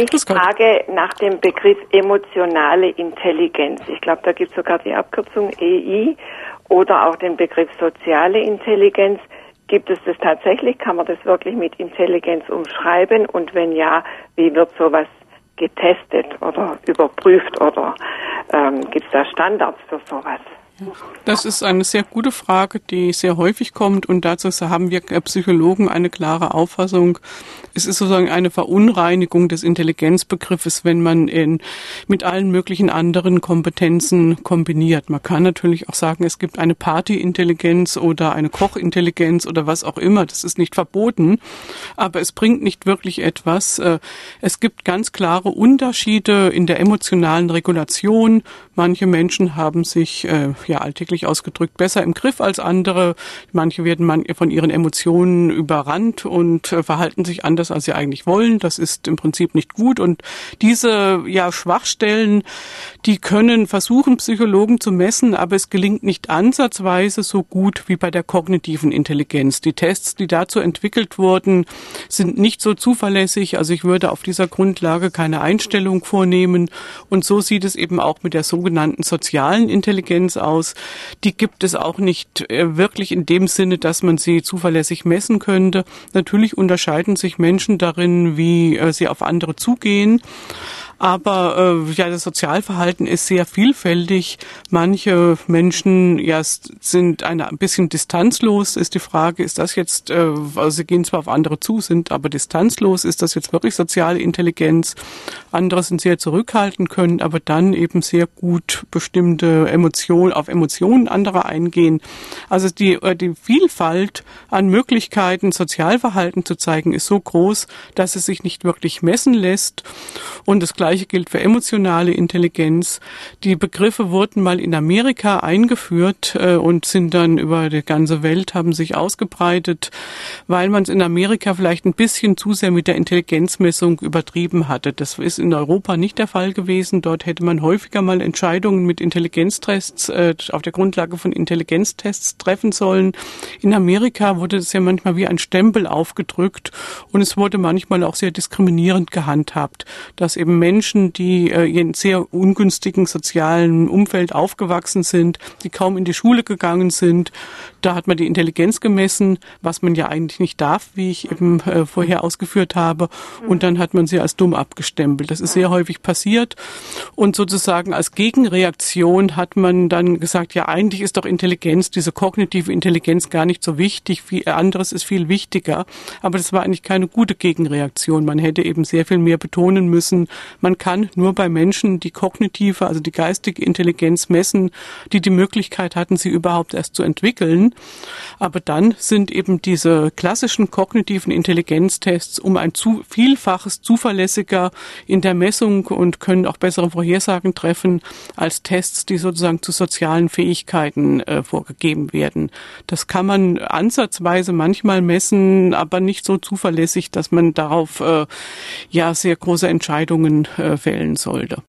Ich frage nach dem Begriff emotionale Intelligenz. Ich glaube, da gibt es sogar die Abkürzung EI oder auch den Begriff soziale Intelligenz. Gibt es das tatsächlich? Kann man das wirklich mit Intelligenz umschreiben? Und wenn ja, wie wird sowas getestet oder überprüft oder ähm, gibt es da Standards für sowas? Das ist eine sehr gute Frage, die sehr häufig kommt und dazu haben wir Psychologen eine klare Auffassung. Es ist sozusagen eine Verunreinigung des Intelligenzbegriffes, wenn man ihn mit allen möglichen anderen Kompetenzen kombiniert. Man kann natürlich auch sagen, es gibt eine Partyintelligenz oder eine Kochintelligenz oder was auch immer. Das ist nicht verboten, aber es bringt nicht wirklich etwas. Äh, es gibt ganz klare Unterschiede in der emotionalen Regulation. Manche Menschen haben sich äh, ja alltäglich ausgedrückt besser im Griff als andere. Manche werden man von ihren Emotionen überrannt und äh, verhalten sich anders, als sie eigentlich wollen. Das ist im Prinzip nicht gut. Und diese ja Schwachstellen, die können versuchen, Psychologen zu messen, aber es gelingt nicht ansatzweise so gut wie bei der kognitiven Intelligenz. Die Tests, die dazu entwickelt wurden, sind nicht so zuverlässig. Also ich würde auf dieser Grundlage keine Einstellung vornehmen. Und so sieht es eben auch mit der sogenannten sozialen Intelligenz aus aus. Die gibt es auch nicht äh, wirklich in dem Sinne, dass man sie zuverlässig messen könnte. Natürlich unterscheiden sich Menschen darin, wie äh, sie auf andere zugehen. Aber äh, ja, das Sozialverhalten ist sehr vielfältig. Manche Menschen ja sind eine, ein bisschen distanzlos. Ist die Frage, ist das jetzt, äh, also sie gehen zwar auf andere zu, sind aber distanzlos. Ist das jetzt wirklich soziale Intelligenz? Andere sind sehr zurückhaltend, können aber dann eben sehr gut bestimmte Emotionen auf Emotionen anderer eingehen. Also die, äh, die Vielfalt an Möglichkeiten, Sozialverhalten zu zeigen, ist so groß, dass es sich nicht wirklich messen lässt. Und das gilt für emotionale Intelligenz. Die Begriffe wurden mal in Amerika eingeführt äh, und sind dann über die ganze Welt, haben sich ausgebreitet, weil man es in Amerika vielleicht ein bisschen zu sehr mit der Intelligenzmessung übertrieben hatte. Das ist in Europa nicht der Fall gewesen. Dort hätte man häufiger mal Entscheidungen mit Intelligenztests äh, auf der Grundlage von Intelligenztests treffen sollen. In Amerika wurde es ja manchmal wie ein Stempel aufgedrückt und es wurde manchmal auch sehr diskriminierend gehandhabt, dass eben Menschen, die äh, in sehr ungünstigen sozialen Umfeld aufgewachsen sind, die kaum in die Schule gegangen sind, da hat man die Intelligenz gemessen, was man ja eigentlich nicht darf, wie ich eben äh, vorher ausgeführt habe. Und dann hat man sie als dumm abgestempelt. Das ist sehr häufig passiert. Und sozusagen als Gegenreaktion hat man dann gesagt, ja, eigentlich ist doch Intelligenz, diese kognitive Intelligenz gar nicht so wichtig. Viel anderes ist viel wichtiger. Aber das war eigentlich keine gute Gegenreaktion. Man hätte eben sehr viel mehr betonen müssen. Man kann nur bei Menschen die kognitive, also die geistige Intelligenz messen, die die Möglichkeit hatten, sie überhaupt erst zu entwickeln. Aber dann sind eben diese klassischen kognitiven Intelligenztests um ein zu vielfaches zuverlässiger in der Messung und können auch bessere Vorhersagen treffen als Tests, die sozusagen zu sozialen Fähigkeiten äh, vorgegeben werden. Das kann man ansatzweise manchmal messen, aber nicht so zuverlässig, dass man darauf äh, ja sehr große Entscheidungen fällen sollte.